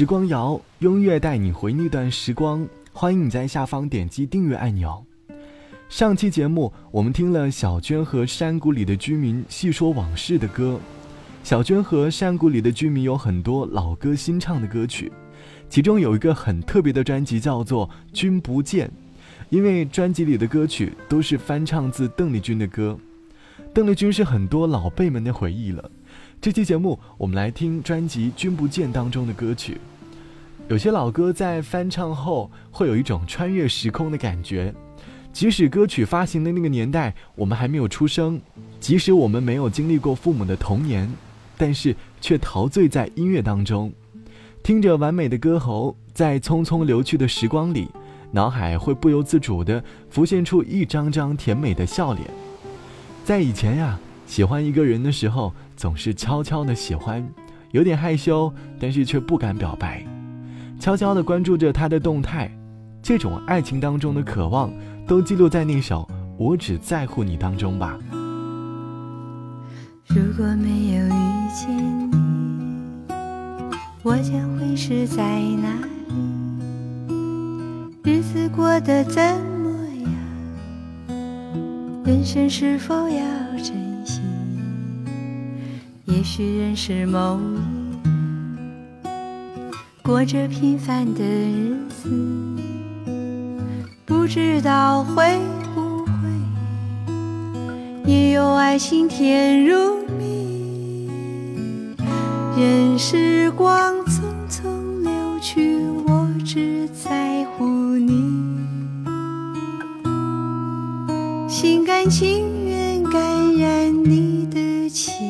时光谣，音乐带你回那段时光。欢迎你在下方点击订阅按钮。上期节目我们听了小娟和山谷里的居民细说往事的歌。小娟和山谷里的居民有很多老歌新唱的歌曲，其中有一个很特别的专辑叫做《君不见》，因为专辑里的歌曲都是翻唱自邓丽君的歌。邓丽君是很多老辈们的回忆了。这期节目，我们来听专辑《君不见》当中的歌曲。有些老歌在翻唱后，会有一种穿越时空的感觉。即使歌曲发行的那个年代，我们还没有出生，即使我们没有经历过父母的童年，但是却陶醉在音乐当中，听着完美的歌喉，在匆匆流去的时光里，脑海会不由自主地浮现出一张张甜美的笑脸。在以前呀。喜欢一个人的时候，总是悄悄的喜欢，有点害羞，但是却不敢表白，悄悄的关注着他的动态，这种爱情当中的渴望，都记录在那首《我只在乎你》当中吧。如果没有遇见你，我将会是在哪里？日子过得怎么样？人生是否要珍惜也许认识某夜，过着平凡的日子，不知道会不会也有爱情甜如蜜。任时光匆匆流去，我只在乎你，心甘情愿感染你的情。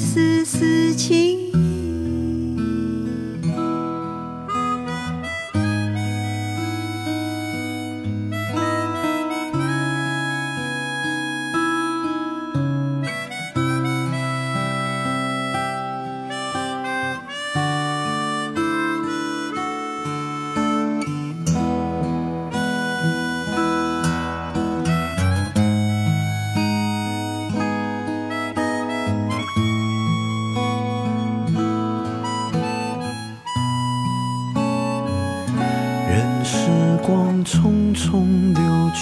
丝丝情。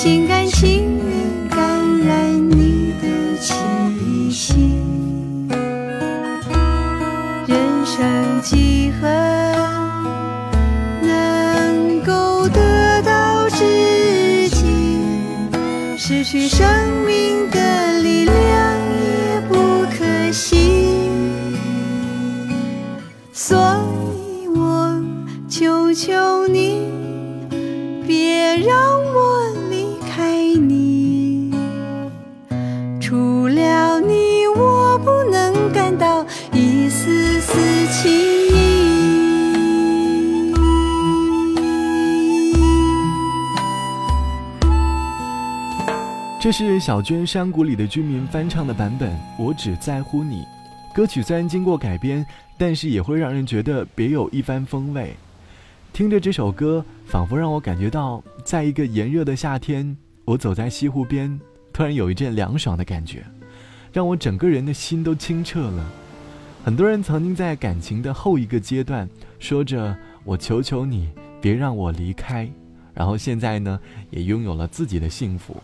心甘情愿感染你的。气息，人生几何能够得到知己？失去生命的力量也不可惜。所以我求求这是小娟山谷里的居民翻唱的版本，《我只在乎你》。歌曲虽然经过改编，但是也会让人觉得别有一番风味。听着这首歌，仿佛让我感觉到，在一个炎热的夏天，我走在西湖边，突然有一阵凉爽的感觉，让我整个人的心都清澈了。很多人曾经在感情的后一个阶段，说着“我求求你，别让我离开”，然后现在呢，也拥有了自己的幸福。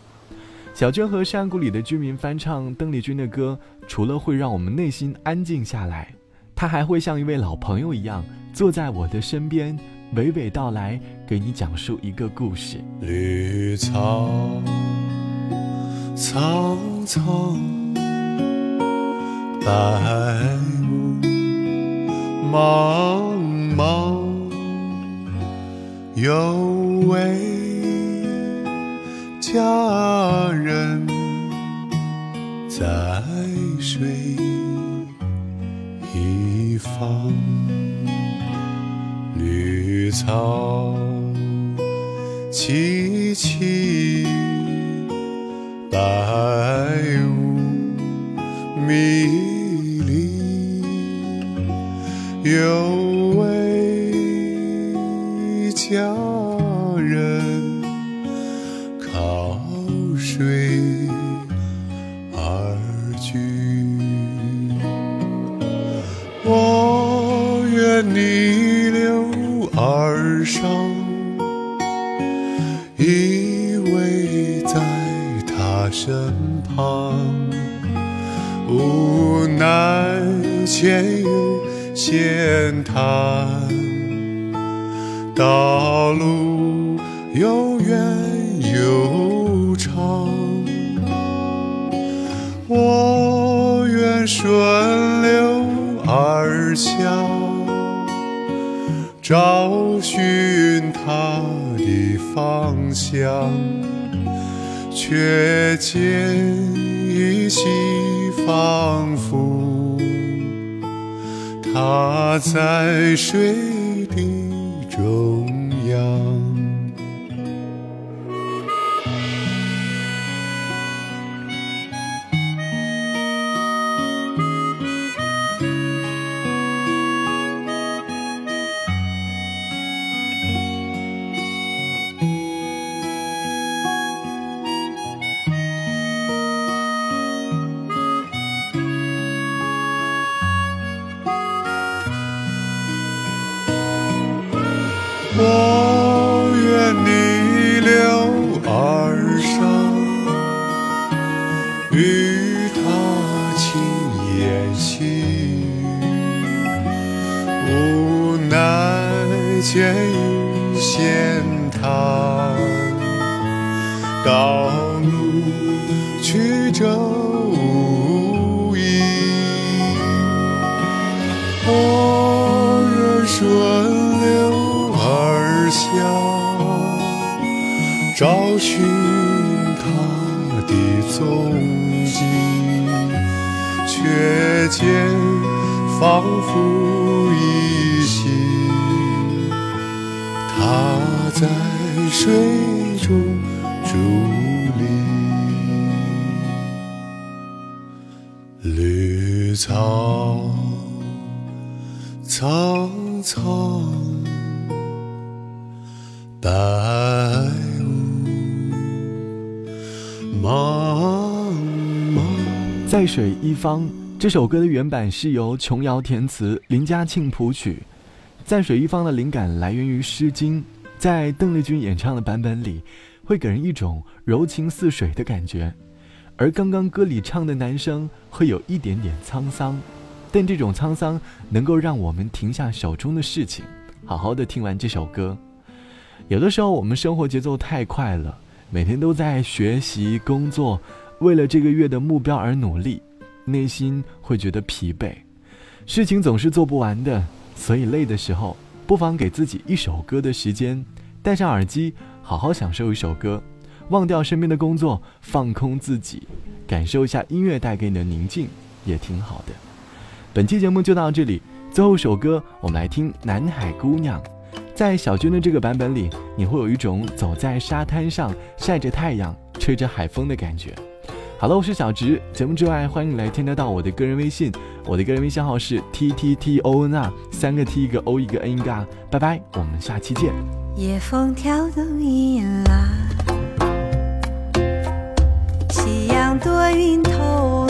小娟和山谷里的居民翻唱邓丽君的歌，除了会让我们内心安静下来，她还会像一位老朋友一样，坐在我的身边，娓娓道来，给你讲述一个故事。绿草苍苍，白雾茫茫，有位。佳人在水一方，绿草萋萋，白逆流而上，依偎在他身旁，无奈千语闲谈，道路又远又长，我愿顺流而下。找寻他的方向，却见依稀仿佛他在水我愿逆流而上，与他轻言细语，无奈间语闲谈，道路曲折寻他的踪迹，却见仿佛依稀，他在水中伫立，绿草苍苍。水一方这首歌的原版是由琼瑶填词，林嘉庆谱曲。在水一方的灵感来源于《诗经》，在邓丽君演唱的版本里，会给人一种柔情似水的感觉。而刚刚歌里唱的男生会有一点点沧桑，但这种沧桑能够让我们停下手中的事情，好好的听完这首歌。有的时候，我们生活节奏太快了，每天都在学习、工作，为了这个月的目标而努力，内心会觉得疲惫，事情总是做不完的。所以累的时候，不妨给自己一首歌的时间，戴上耳机，好好享受一首歌，忘掉身边的工作，放空自己，感受一下音乐带给你的宁静，也挺好的。本期节目就到这里，最后一首歌，我们来听《南海姑娘》。在小娟的这个版本里，你会有一种走在沙滩上晒着太阳、吹着海风的感觉。好了，我是小直。节目之外，欢迎来添加到我的个人微信，我的个人微信号是 t t t o n 啊，三个 t 一个 o 一个 n 一个啊。拜拜，我们下期见。夜风挑动银浪，夕阳躲云头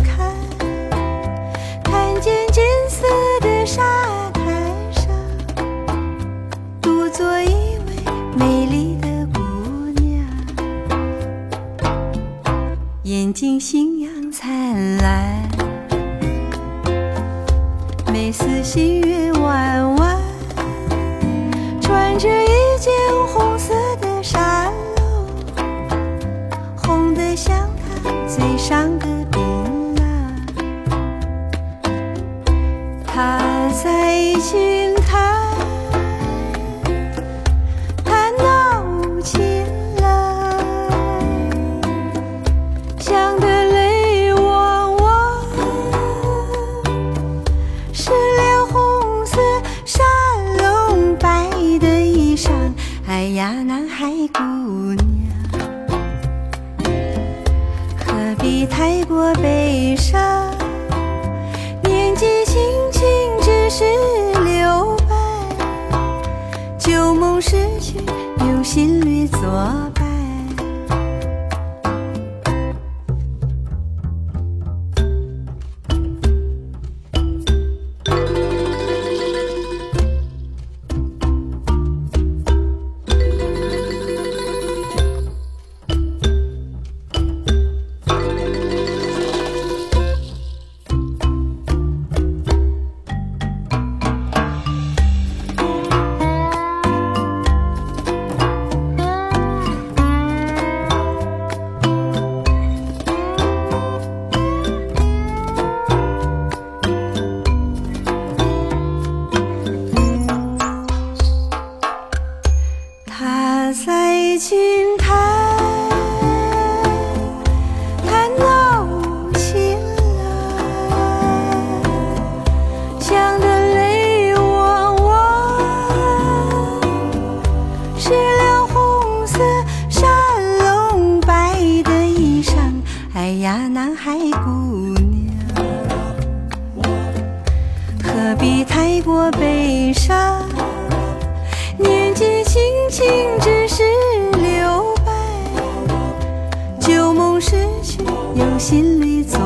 旧梦失去，有新里作